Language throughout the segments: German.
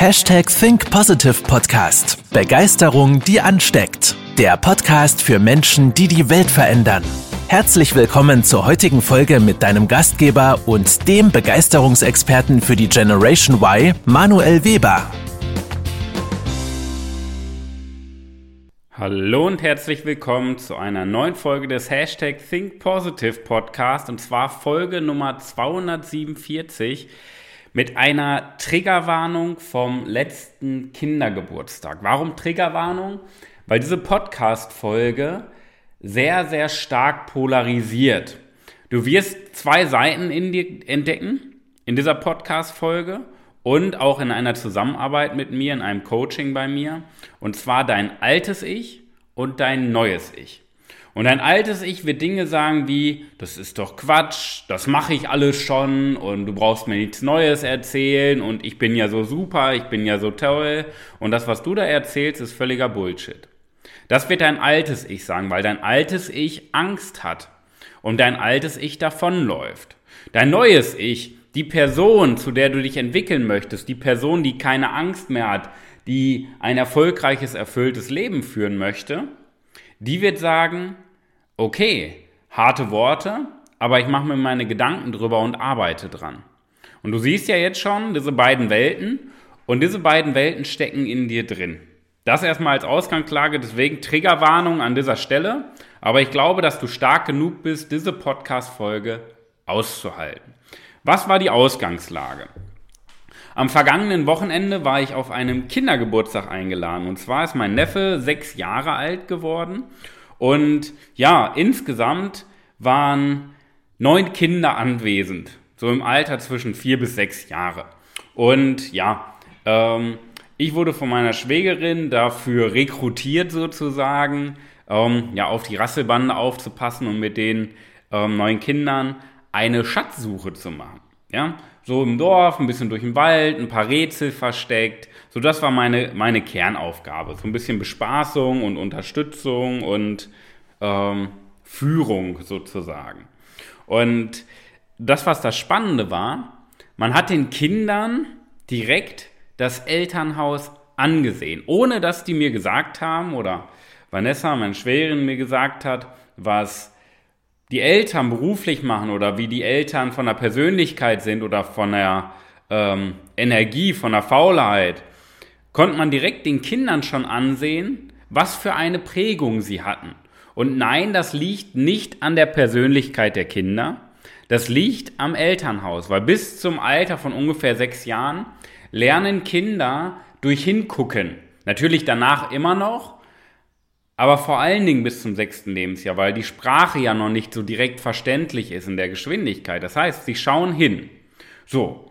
Hashtag Think Positive Podcast. Begeisterung, die ansteckt. Der Podcast für Menschen, die die Welt verändern. Herzlich willkommen zur heutigen Folge mit deinem Gastgeber und dem Begeisterungsexperten für die Generation Y, Manuel Weber. Hallo und herzlich willkommen zu einer neuen Folge des Hashtag Think Positive Podcast und zwar Folge Nummer 247 mit einer Triggerwarnung vom letzten Kindergeburtstag. Warum Triggerwarnung? Weil diese Podcast-Folge sehr, sehr stark polarisiert. Du wirst zwei Seiten in dir entdecken in dieser Podcast-Folge und auch in einer Zusammenarbeit mit mir, in einem Coaching bei mir. Und zwar dein altes Ich und dein neues Ich. Und ein altes Ich wird Dinge sagen wie, das ist doch Quatsch, das mache ich alles schon und du brauchst mir nichts Neues erzählen und ich bin ja so super, ich bin ja so toll und das, was du da erzählst, ist völliger Bullshit. Das wird dein altes Ich sagen, weil dein altes Ich Angst hat und dein altes Ich davonläuft. Dein neues Ich, die Person, zu der du dich entwickeln möchtest, die Person, die keine Angst mehr hat, die ein erfolgreiches, erfülltes Leben führen möchte, die wird sagen, okay, harte Worte, aber ich mache mir meine Gedanken drüber und arbeite dran. Und du siehst ja jetzt schon diese beiden Welten und diese beiden Welten stecken in dir drin. Das erstmal als Ausgangslage, deswegen Triggerwarnung an dieser Stelle. Aber ich glaube, dass du stark genug bist, diese Podcast-Folge auszuhalten. Was war die Ausgangslage? Am vergangenen Wochenende war ich auf einem Kindergeburtstag eingeladen. Und zwar ist mein Neffe sechs Jahre alt geworden und ja, insgesamt waren neun Kinder anwesend, so im Alter zwischen vier bis sechs Jahre. Und ja, ähm, ich wurde von meiner Schwägerin dafür rekrutiert sozusagen, ähm, ja, auf die Rasselbande aufzupassen und mit den ähm, neuen Kindern eine Schatzsuche zu machen. Ja, so im Dorf, ein bisschen durch den Wald, ein paar Rätsel versteckt. So, das war meine, meine Kernaufgabe. So ein bisschen Bespaßung und Unterstützung und ähm, Führung sozusagen. Und das, was das Spannende war, man hat den Kindern direkt das Elternhaus angesehen, ohne dass die mir gesagt haben oder Vanessa, meine Schwägerin, mir gesagt hat, was die Eltern beruflich machen oder wie die Eltern von der Persönlichkeit sind oder von der ähm, Energie, von der Faulheit, konnte man direkt den Kindern schon ansehen, was für eine Prägung sie hatten. Und nein, das liegt nicht an der Persönlichkeit der Kinder, das liegt am Elternhaus, weil bis zum Alter von ungefähr sechs Jahren lernen Kinder durch Hingucken. Natürlich danach immer noch, aber vor allen Dingen bis zum sechsten Lebensjahr, weil die Sprache ja noch nicht so direkt verständlich ist in der Geschwindigkeit. Das heißt, sie schauen hin. So.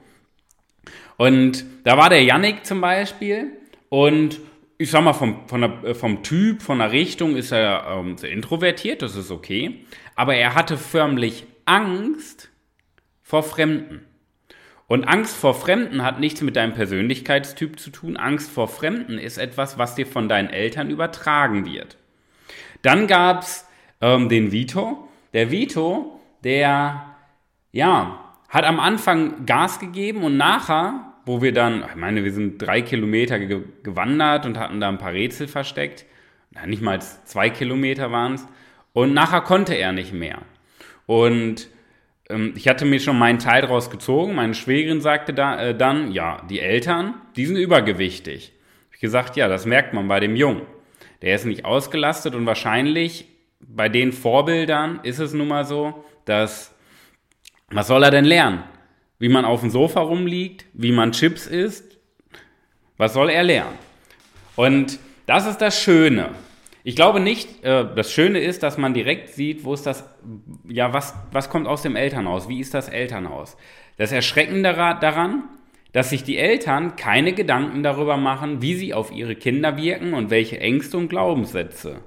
Und da war der Yannick zum Beispiel und ich sag mal, vom, von der, vom Typ, von der Richtung ist er ähm, sehr introvertiert, das ist okay. Aber er hatte förmlich Angst vor Fremden. Und Angst vor Fremden hat nichts mit deinem Persönlichkeitstyp zu tun. Angst vor Fremden ist etwas, was dir von deinen Eltern übertragen wird. Dann gab's ähm, den Vito. Der Vito, der, ja, hat am Anfang Gas gegeben und nachher, wo wir dann, ich meine, wir sind drei Kilometer ge gewandert und hatten da ein paar Rätsel versteckt. Na, nicht mal zwei Kilometer waren es. Und nachher konnte er nicht mehr. Und ähm, ich hatte mir schon meinen Teil draus gezogen. Meine Schwägerin sagte da, äh, dann, ja, die Eltern, die sind übergewichtig. Ich gesagt, ja, das merkt man bei dem Jungen. Der ist nicht ausgelastet und wahrscheinlich bei den Vorbildern ist es nun mal so, dass, was soll er denn lernen? Wie man auf dem Sofa rumliegt, wie man Chips isst, was soll er lernen? Und das ist das Schöne. Ich glaube nicht, äh, das Schöne ist, dass man direkt sieht, wo ist das, ja, was, was kommt aus dem Elternhaus? Wie ist das Elternhaus? Das Erschreckende daran, dass sich die Eltern keine Gedanken darüber machen, wie sie auf ihre Kinder wirken und welche Ängste und Glaubenssätze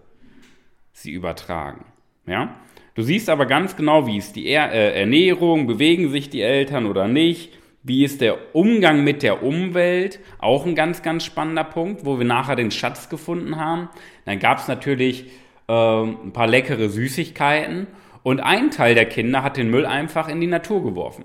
sie übertragen. Ja? Du siehst aber ganz genau, wie ist die er äh, Ernährung, bewegen sich die Eltern oder nicht, wie ist der Umgang mit der Umwelt? Auch ein ganz, ganz spannender Punkt, wo wir nachher den Schatz gefunden haben. Dann gab es natürlich äh, ein paar leckere Süßigkeiten und ein Teil der Kinder hat den Müll einfach in die Natur geworfen.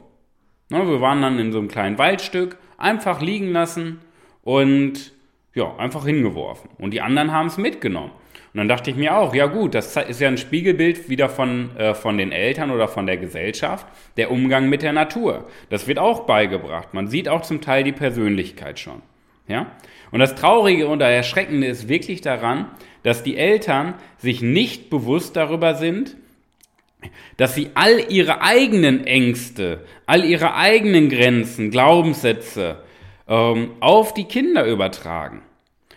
Ne, wir waren dann in so einem kleinen Waldstück, einfach liegen lassen und ja, einfach hingeworfen. Und die anderen haben es mitgenommen. Und dann dachte ich mir auch, ja gut, das ist ja ein Spiegelbild wieder von, äh, von den Eltern oder von der Gesellschaft, der Umgang mit der Natur. Das wird auch beigebracht. Man sieht auch zum Teil die Persönlichkeit schon. Ja? Und das Traurige und Erschreckende ist wirklich daran, dass die Eltern sich nicht bewusst darüber sind, dass sie all ihre eigenen Ängste, all ihre eigenen Grenzen, Glaubenssätze ähm, auf die Kinder übertragen.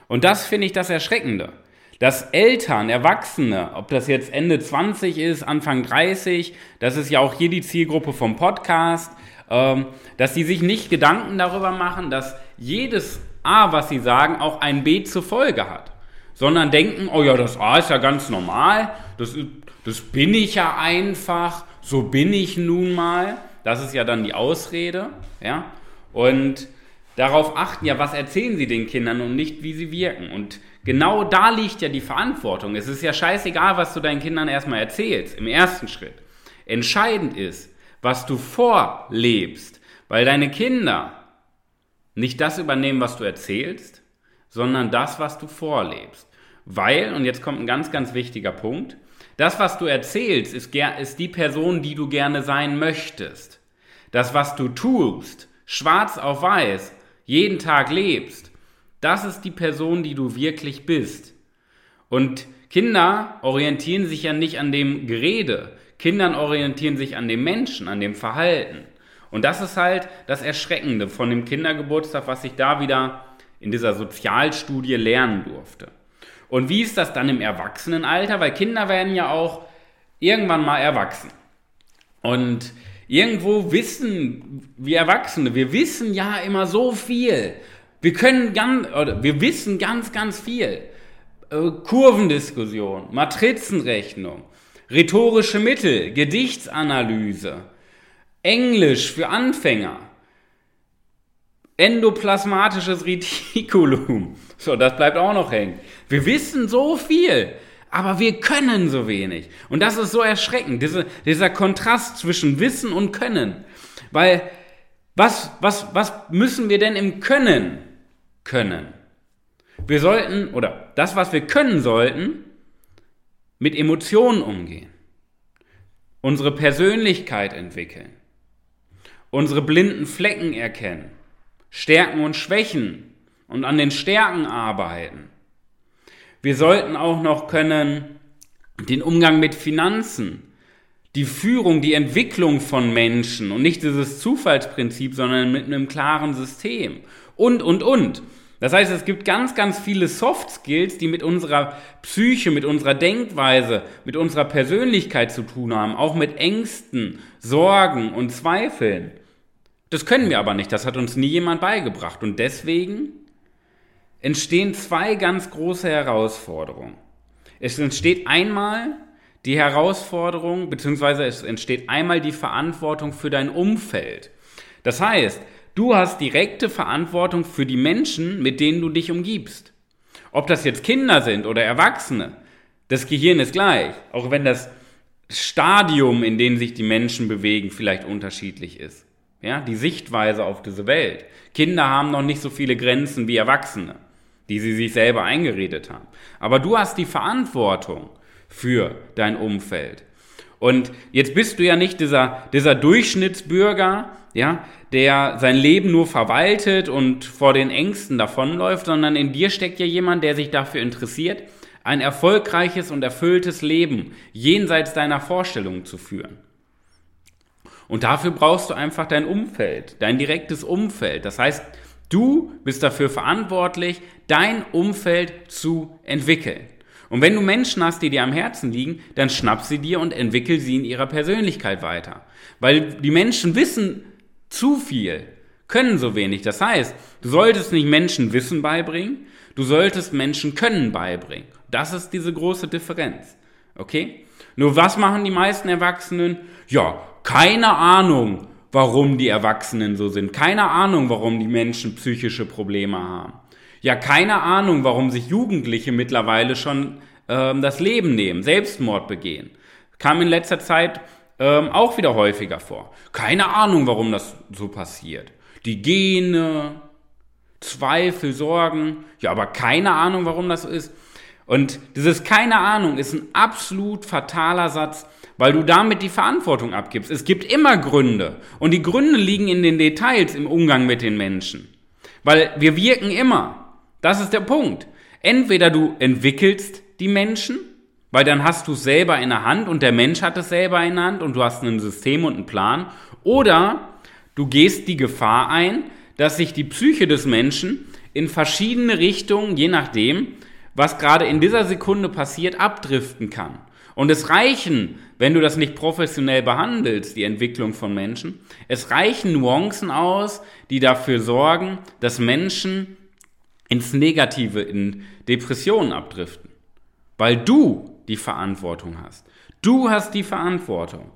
Und das finde ich das Erschreckende. Dass Eltern, Erwachsene, ob das jetzt Ende 20 ist, Anfang 30, das ist ja auch hier die Zielgruppe vom Podcast, ähm, dass sie sich nicht Gedanken darüber machen, dass jedes A, was sie sagen, auch ein B zur Folge hat. Sondern denken, oh ja, das A ist ja ganz normal, das, das bin ich ja einfach, so bin ich nun mal. Das ist ja dann die Ausrede, ja. Und darauf achten, ja, was erzählen sie den Kindern und nicht, wie sie wirken. Und genau da liegt ja die Verantwortung. Es ist ja scheißegal, was du deinen Kindern erstmal erzählst, im ersten Schritt. Entscheidend ist, was du vorlebst, weil deine Kinder nicht das übernehmen, was du erzählst, sondern das, was du vorlebst. Weil, und jetzt kommt ein ganz, ganz wichtiger Punkt, das, was du erzählst, ist, ist die Person, die du gerne sein möchtest. Das, was du tust, schwarz auf weiß, jeden Tag lebst, das ist die Person, die du wirklich bist. Und Kinder orientieren sich ja nicht an dem Gerede. Kindern orientieren sich an dem Menschen, an dem Verhalten. Und das ist halt das Erschreckende von dem Kindergeburtstag, was ich da wieder in dieser Sozialstudie lernen durfte. Und wie ist das dann im Erwachsenenalter? Weil Kinder werden ja auch irgendwann mal erwachsen. Und irgendwo wissen wir Erwachsene, wir wissen ja immer so viel. Wir können ganz, oder wir wissen ganz, ganz viel. Äh, Kurvendiskussion, Matrizenrechnung, rhetorische Mittel, Gedichtsanalyse, Englisch für Anfänger, endoplasmatisches Retikulum. So, das bleibt auch noch hängen. Wir wissen so viel, aber wir können so wenig. Und das ist so erschreckend, diese, dieser Kontrast zwischen Wissen und Können. Weil, was, was, was müssen wir denn im Können können? Wir sollten, oder das, was wir können sollten, mit Emotionen umgehen, unsere Persönlichkeit entwickeln, unsere blinden Flecken erkennen, Stärken und Schwächen und an den Stärken arbeiten. Wir sollten auch noch können den Umgang mit Finanzen, die Führung, die Entwicklung von Menschen und nicht dieses Zufallsprinzip, sondern mit einem klaren System und, und, und. Das heißt, es gibt ganz, ganz viele Soft Skills, die mit unserer Psyche, mit unserer Denkweise, mit unserer Persönlichkeit zu tun haben, auch mit Ängsten, Sorgen und Zweifeln. Das können wir aber nicht, das hat uns nie jemand beigebracht. Und deswegen entstehen zwei ganz große Herausforderungen. Es entsteht einmal die Herausforderung, beziehungsweise es entsteht einmal die Verantwortung für dein Umfeld. Das heißt, du hast direkte Verantwortung für die Menschen, mit denen du dich umgibst. Ob das jetzt Kinder sind oder Erwachsene, das Gehirn ist gleich, auch wenn das Stadium, in dem sich die Menschen bewegen, vielleicht unterschiedlich ist. Ja, die Sichtweise auf diese Welt. Kinder haben noch nicht so viele Grenzen wie Erwachsene, die sie sich selber eingeredet haben. Aber du hast die Verantwortung für dein Umfeld. Und jetzt bist du ja nicht dieser, dieser Durchschnittsbürger, ja, der sein Leben nur verwaltet und vor den Ängsten davonläuft, sondern in dir steckt ja jemand, der sich dafür interessiert, ein erfolgreiches und erfülltes Leben jenseits deiner Vorstellungen zu führen. Und dafür brauchst du einfach dein Umfeld, dein direktes Umfeld. Das heißt, du bist dafür verantwortlich, dein Umfeld zu entwickeln. Und wenn du Menschen hast, die dir am Herzen liegen, dann schnapp sie dir und entwickel sie in ihrer Persönlichkeit weiter. Weil die Menschen wissen zu viel, können so wenig. Das heißt, du solltest nicht Menschen Wissen beibringen, du solltest Menschen Können beibringen. Das ist diese große Differenz. Okay? Nur was machen die meisten Erwachsenen? Ja, keine Ahnung, warum die Erwachsenen so sind. Keine Ahnung, warum die Menschen psychische Probleme haben. Ja, keine Ahnung, warum sich Jugendliche mittlerweile schon ähm, das Leben nehmen, Selbstmord begehen. Kam in letzter Zeit ähm, auch wieder häufiger vor. Keine Ahnung, warum das so passiert. Die Gene, Zweifel, Sorgen, ja, aber keine Ahnung, warum das so ist. Und dieses keine Ahnung ist ein absolut fataler Satz, weil du damit die Verantwortung abgibst. Es gibt immer Gründe und die Gründe liegen in den Details im Umgang mit den Menschen. Weil wir wirken immer. Das ist der Punkt. Entweder du entwickelst die Menschen, weil dann hast du es selber in der Hand und der Mensch hat es selber in der Hand und du hast ein System und einen Plan. Oder du gehst die Gefahr ein, dass sich die Psyche des Menschen in verschiedene Richtungen, je nachdem, was gerade in dieser Sekunde passiert, abdriften kann. Und es reichen, wenn du das nicht professionell behandelst, die Entwicklung von Menschen, es reichen Nuancen aus, die dafür sorgen, dass Menschen ins Negative, in Depressionen abdriften. Weil du die Verantwortung hast. Du hast die Verantwortung.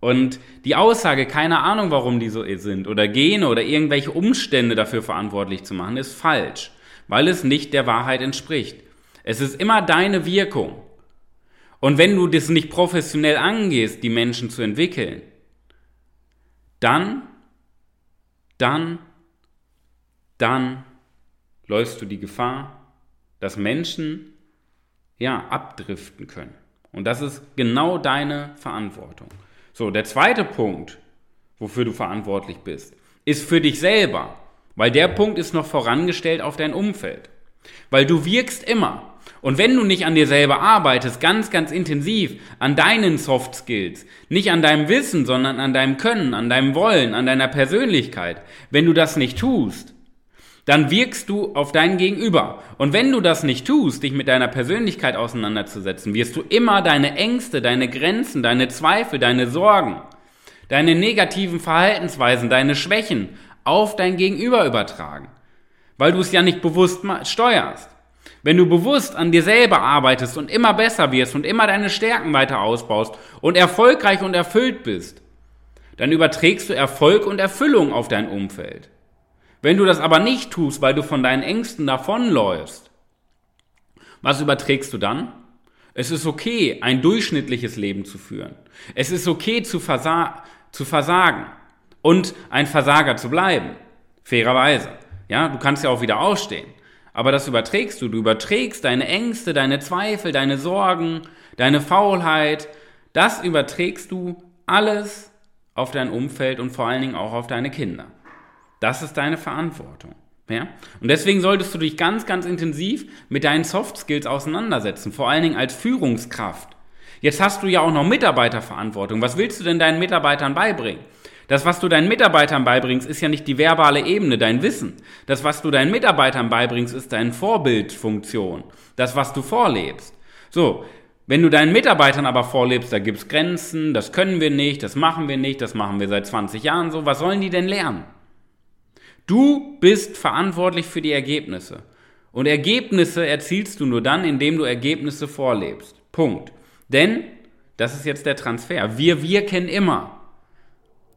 Und die Aussage, keine Ahnung, warum die so sind, oder Gene oder irgendwelche Umstände dafür verantwortlich zu machen, ist falsch, weil es nicht der Wahrheit entspricht. Es ist immer deine Wirkung. Und wenn du das nicht professionell angehst, die Menschen zu entwickeln, dann, dann, dann läufst du die Gefahr, dass Menschen ja abdriften können. Und das ist genau deine Verantwortung. So, der zweite Punkt, wofür du verantwortlich bist, ist für dich selber, weil der Punkt ist noch vorangestellt auf dein Umfeld. Weil du wirkst immer. Und wenn du nicht an dir selber arbeitest, ganz, ganz intensiv, an deinen Soft Skills, nicht an deinem Wissen, sondern an deinem Können, an deinem Wollen, an deiner Persönlichkeit, wenn du das nicht tust, dann wirkst du auf dein Gegenüber. Und wenn du das nicht tust, dich mit deiner Persönlichkeit auseinanderzusetzen, wirst du immer deine Ängste, deine Grenzen, deine Zweifel, deine Sorgen, deine negativen Verhaltensweisen, deine Schwächen auf dein Gegenüber übertragen. Weil du es ja nicht bewusst steuerst. Wenn du bewusst an dir selber arbeitest und immer besser wirst und immer deine Stärken weiter ausbaust und erfolgreich und erfüllt bist, dann überträgst du Erfolg und Erfüllung auf dein Umfeld. Wenn du das aber nicht tust, weil du von deinen Ängsten davonläufst, was überträgst du dann? Es ist okay, ein durchschnittliches Leben zu führen. Es ist okay zu, versa zu versagen und ein Versager zu bleiben. Fairerweise. Ja, du kannst ja auch wieder ausstehen. Aber das überträgst du. Du überträgst deine Ängste, deine Zweifel, deine Sorgen, deine Faulheit. Das überträgst du alles auf dein Umfeld und vor allen Dingen auch auf deine Kinder. Das ist deine Verantwortung. Ja? Und deswegen solltest du dich ganz, ganz intensiv mit deinen Soft Skills auseinandersetzen, vor allen Dingen als Führungskraft. Jetzt hast du ja auch noch Mitarbeiterverantwortung. Was willst du denn deinen Mitarbeitern beibringen? Das, was du deinen Mitarbeitern beibringst, ist ja nicht die verbale Ebene, dein Wissen. Das, was du deinen Mitarbeitern beibringst, ist deine Vorbildfunktion. Das, was du vorlebst. So, wenn du deinen Mitarbeitern aber vorlebst, da gibt's Grenzen, das können wir nicht, das machen wir nicht, das machen wir seit 20 Jahren so, was sollen die denn lernen? Du bist verantwortlich für die Ergebnisse. Und Ergebnisse erzielst du nur dann, indem du Ergebnisse vorlebst. Punkt. Denn, das ist jetzt der Transfer, wir wirken immer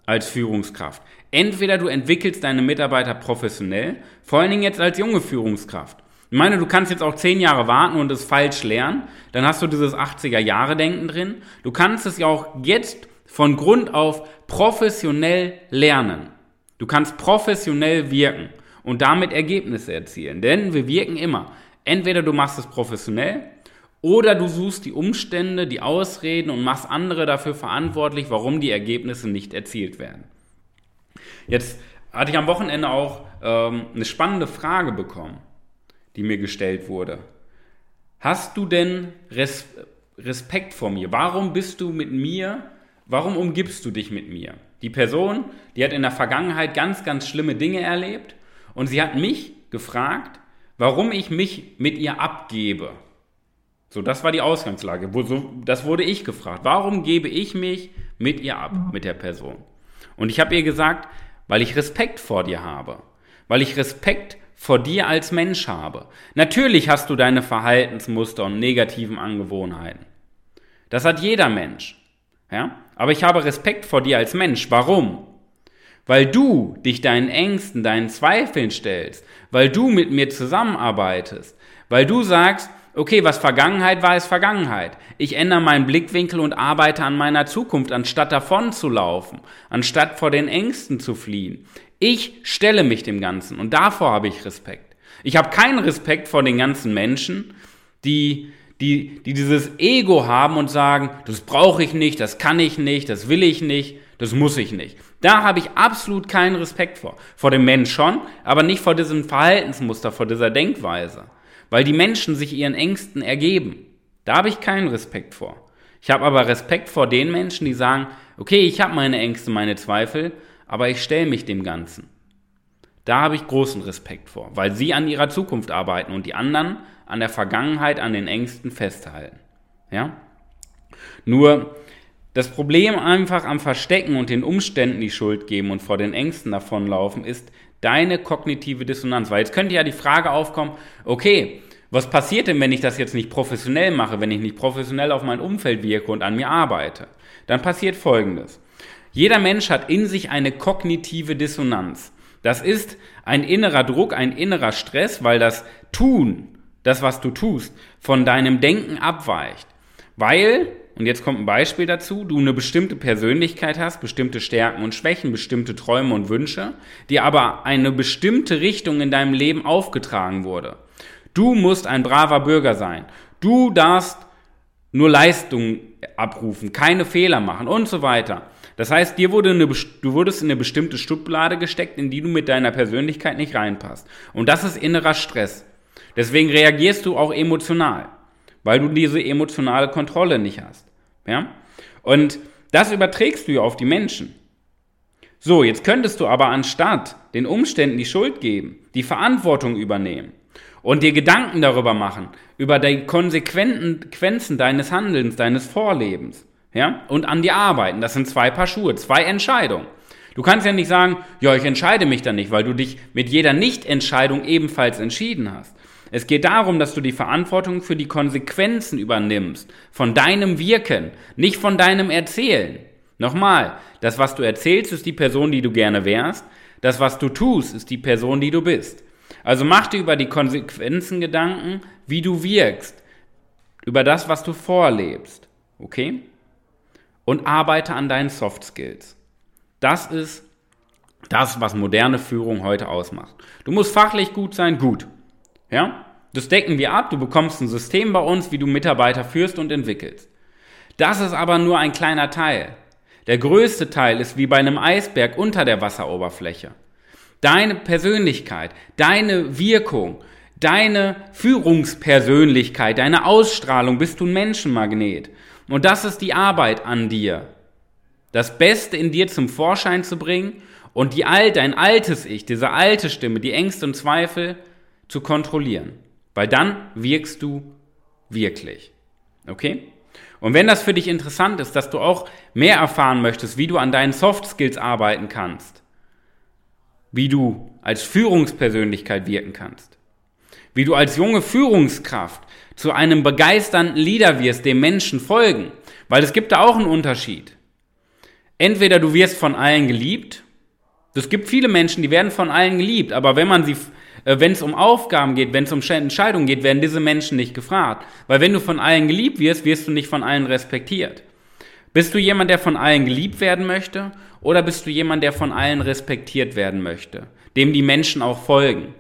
als Führungskraft. Entweder du entwickelst deine Mitarbeiter professionell, vor allen Dingen jetzt als junge Führungskraft. Ich meine, du kannst jetzt auch zehn Jahre warten und es falsch lernen, dann hast du dieses 80er-Jahre-Denken drin. Du kannst es ja auch jetzt von Grund auf professionell lernen. Du kannst professionell wirken und damit Ergebnisse erzielen. Denn wir wirken immer. Entweder du machst es professionell oder du suchst die Umstände, die Ausreden und machst andere dafür verantwortlich, warum die Ergebnisse nicht erzielt werden. Jetzt hatte ich am Wochenende auch ähm, eine spannende Frage bekommen, die mir gestellt wurde. Hast du denn Res Respekt vor mir? Warum bist du mit mir? Warum umgibst du dich mit mir? Die Person, die hat in der Vergangenheit ganz, ganz schlimme Dinge erlebt und sie hat mich gefragt, warum ich mich mit ihr abgebe. So, das war die Ausgangslage. Das wurde ich gefragt. Warum gebe ich mich mit ihr ab, mit der Person? Und ich habe ihr gesagt, weil ich Respekt vor dir habe. Weil ich Respekt vor dir als Mensch habe. Natürlich hast du deine Verhaltensmuster und negativen Angewohnheiten. Das hat jeder Mensch. Ja? Aber ich habe Respekt vor dir als Mensch. Warum? Weil du dich deinen Ängsten, deinen Zweifeln stellst, weil du mit mir zusammenarbeitest, weil du sagst, okay, was Vergangenheit war, ist Vergangenheit. Ich ändere meinen Blickwinkel und arbeite an meiner Zukunft, anstatt davon zu laufen, anstatt vor den Ängsten zu fliehen. Ich stelle mich dem Ganzen und davor habe ich Respekt. Ich habe keinen Respekt vor den ganzen Menschen, die, die, die dieses Ego haben und sagen, das brauche ich nicht, das kann ich nicht, das will ich nicht, das muss ich nicht. Da habe ich absolut keinen Respekt vor. Vor dem Mensch schon, aber nicht vor diesem Verhaltensmuster, vor dieser Denkweise. Weil die Menschen sich ihren Ängsten ergeben. Da habe ich keinen Respekt vor. Ich habe aber Respekt vor den Menschen, die sagen, okay, ich habe meine Ängste, meine Zweifel, aber ich stelle mich dem Ganzen. Da habe ich großen Respekt vor, weil sie an ihrer Zukunft arbeiten und die anderen an der Vergangenheit, an den Ängsten festhalten. Ja? Nur das Problem einfach am Verstecken und den Umständen die Schuld geben und vor den Ängsten davonlaufen ist deine kognitive Dissonanz. Weil jetzt könnte ja die Frage aufkommen, okay, was passiert denn, wenn ich das jetzt nicht professionell mache, wenn ich nicht professionell auf mein Umfeld wirke und an mir arbeite? Dann passiert Folgendes. Jeder Mensch hat in sich eine kognitive Dissonanz. Das ist ein innerer Druck, ein innerer Stress, weil das Tun, das, was du tust, von deinem Denken abweicht. Weil, und jetzt kommt ein Beispiel dazu, du eine bestimmte Persönlichkeit hast, bestimmte Stärken und Schwächen, bestimmte Träume und Wünsche, die aber eine bestimmte Richtung in deinem Leben aufgetragen wurde. Du musst ein braver Bürger sein. Du darfst nur Leistung abrufen, keine Fehler machen und so weiter. Das heißt, dir wurde eine, du wurdest in eine bestimmte Schublade gesteckt, in die du mit deiner Persönlichkeit nicht reinpasst. Und das ist innerer Stress. Deswegen reagierst du auch emotional, weil du diese emotionale Kontrolle nicht hast. Ja? Und das überträgst du ja auf die Menschen. So, jetzt könntest du aber anstatt den Umständen die Schuld geben, die Verantwortung übernehmen und dir Gedanken darüber machen, über die Konsequenzen deines Handelns, deines Vorlebens ja, und an dir arbeiten. Das sind zwei Paar Schuhe, zwei Entscheidungen. Du kannst ja nicht sagen, ja, ich entscheide mich dann nicht, weil du dich mit jeder Nichtentscheidung ebenfalls entschieden hast. Es geht darum, dass du die Verantwortung für die Konsequenzen übernimmst, von deinem Wirken, nicht von deinem Erzählen. Nochmal, das, was du erzählst, ist die Person, die du gerne wärst. Das, was du tust, ist die Person, die du bist. Also mach dir über die Konsequenzen Gedanken, wie du wirkst, über das, was du vorlebst. Okay? und arbeite an deinen Soft Skills. Das ist das, was moderne Führung heute ausmacht. Du musst fachlich gut sein, gut. Ja? Das decken wir ab. Du bekommst ein System bei uns, wie du Mitarbeiter führst und entwickelst. Das ist aber nur ein kleiner Teil. Der größte Teil ist wie bei einem Eisberg unter der Wasseroberfläche. Deine Persönlichkeit, deine Wirkung, deine Führungspersönlichkeit, deine Ausstrahlung, bist du ein Menschenmagnet. Und das ist die Arbeit an dir. Das Beste in dir zum Vorschein zu bringen und die alte, ein altes Ich, diese alte Stimme, die Ängste und Zweifel zu kontrollieren. Weil dann wirkst du wirklich. Okay? Und wenn das für dich interessant ist, dass du auch mehr erfahren möchtest, wie du an deinen Soft Skills arbeiten kannst, wie du als Führungspersönlichkeit wirken kannst, wie du als junge Führungskraft zu einem begeisternden Leader wirst, dem Menschen folgen. Weil es gibt da auch einen Unterschied. Entweder du wirst von allen geliebt, es gibt viele Menschen, die werden von allen geliebt, aber wenn man sie, äh, wenn es um Aufgaben geht, wenn es um Entscheidungen geht, werden diese Menschen nicht gefragt. Weil wenn du von allen geliebt wirst, wirst du nicht von allen respektiert. Bist du jemand, der von allen geliebt werden möchte? Oder bist du jemand, der von allen respektiert werden möchte? Dem die Menschen auch folgen?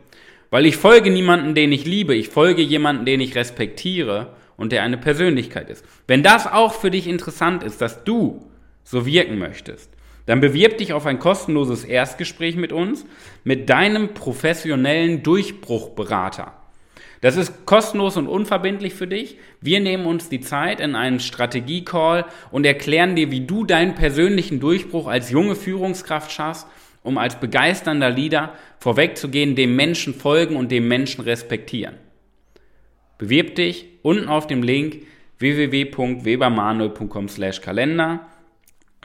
Weil ich folge niemanden, den ich liebe, ich folge jemanden, den ich respektiere und der eine Persönlichkeit ist. Wenn das auch für dich interessant ist, dass du so wirken möchtest, dann bewirb dich auf ein kostenloses Erstgespräch mit uns, mit deinem professionellen Durchbruchberater. Das ist kostenlos und unverbindlich für dich. Wir nehmen uns die Zeit in einen Strategie-Call und erklären dir, wie du deinen persönlichen Durchbruch als junge Führungskraft schaffst um als begeisternder Leader vorwegzugehen, dem Menschen folgen und dem Menschen respektieren. Bewirb dich unten auf dem Link www.webermanuel.com/kalender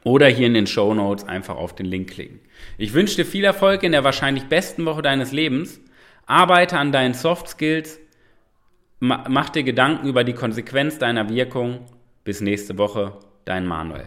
oder hier in den Show Notes einfach auf den Link klicken. Ich wünsche dir viel Erfolg in der wahrscheinlich besten Woche deines Lebens. Arbeite an deinen Soft Skills. Mach dir Gedanken über die Konsequenz deiner Wirkung. Bis nächste Woche, dein Manuel.